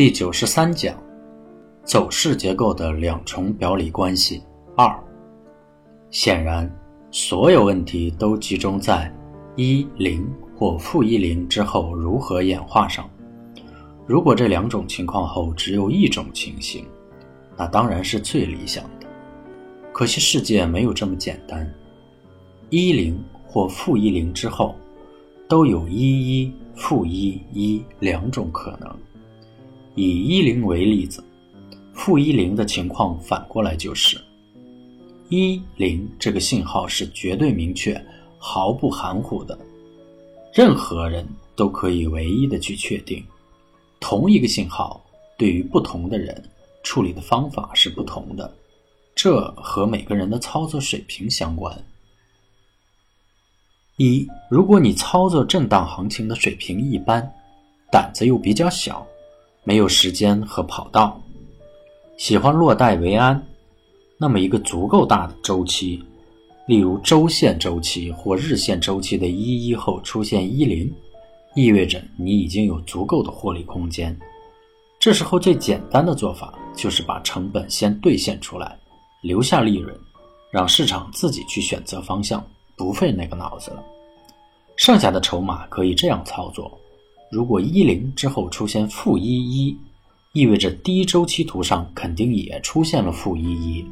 第九十三讲，走势结构的两重表里关系二。显然，所有问题都集中在一零或负一零之后如何演化上。如果这两种情况后只有一种情形，那当然是最理想的。可惜世界没有这么简单，一零或负一零之后，都有一一、负一一两种可能。以一零为例子，负一零的情况反过来就是一零这个信号是绝对明确、毫不含糊的，任何人都可以唯一的去确定。同一个信号对于不同的人处理的方法是不同的，这和每个人的操作水平相关。一，如果你操作震荡行情的水平一般，胆子又比较小，没有时间和跑道，喜欢落袋为安，那么一个足够大的周期，例如周线周期或日线周期的一一后出现一零。意味着你已经有足够的获利空间。这时候最简单的做法就是把成本先兑现出来，留下利润，让市场自己去选择方向，不费那个脑子了。剩下的筹码可以这样操作：如果一零之后出现负一一，意味着低周期图上肯定也出现了负一一，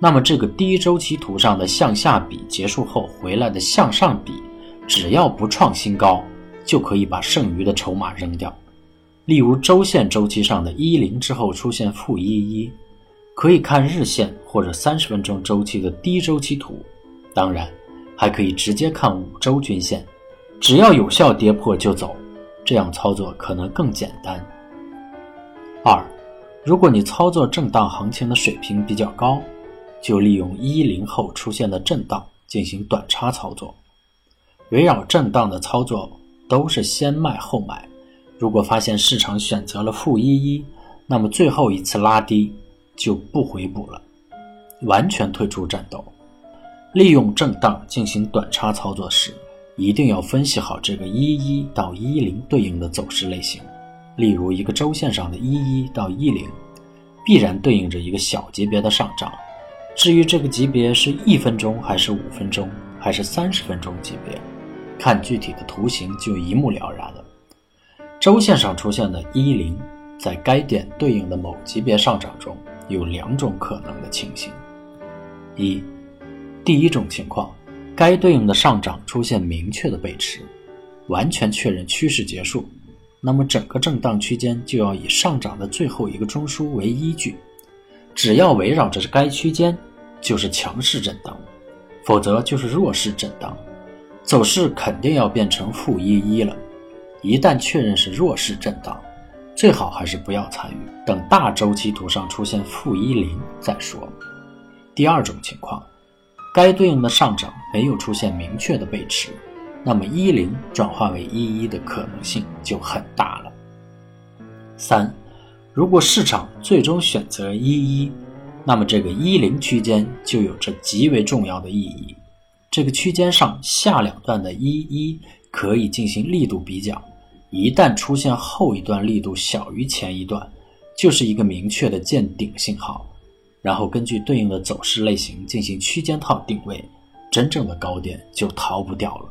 那么这个低周期图上的向下比结束后回来的向上比，只要不创新高。就可以把剩余的筹码扔掉，例如周线周期上的一零之后出现负一一，可以看日线或者三十分钟周期的低周期图，当然还可以直接看五周均线，只要有效跌破就走，这样操作可能更简单。二，如果你操作震荡行情的水平比较高，就利用一零后出现的震荡进行短差操作，围绕震荡的操作。都是先卖后买，如果发现市场选择了负一一，那么最后一次拉低就不回补了，完全退出战斗。利用震荡进行短差操作时，一定要分析好这个一一到一零对应的走势类型。例如，一个周线上的一一到一零，必然对应着一个小级别的上涨。至于这个级别是一分钟还是五分钟还是三十分钟级别。看具体的图形就一目了然了。周线上出现的一零，在该点对应的某级别上涨中有两种可能的情形：一，第一种情况，该对应的上涨出现明确的背驰，完全确认趋势结束，那么整个震荡区间就要以上涨的最后一个中枢为依据，只要围绕着该区间，就是强势震荡，否则就是弱势震荡。走势肯定要变成负一一了，一旦确认是弱势震荡，最好还是不要参与，等大周期图上出现负一零再说。第二种情况，该对应的上涨没有出现明确的背驰，那么一零转化为一一的可能性就很大了。三，如果市场最终选择一一，那么这个一零区间就有着极为重要的意义。这个区间上下两段的一一可以进行力度比较，一旦出现后一段力度小于前一段，就是一个明确的见顶信号，然后根据对应的走势类型进行区间套定位，真正的高点就逃不掉了。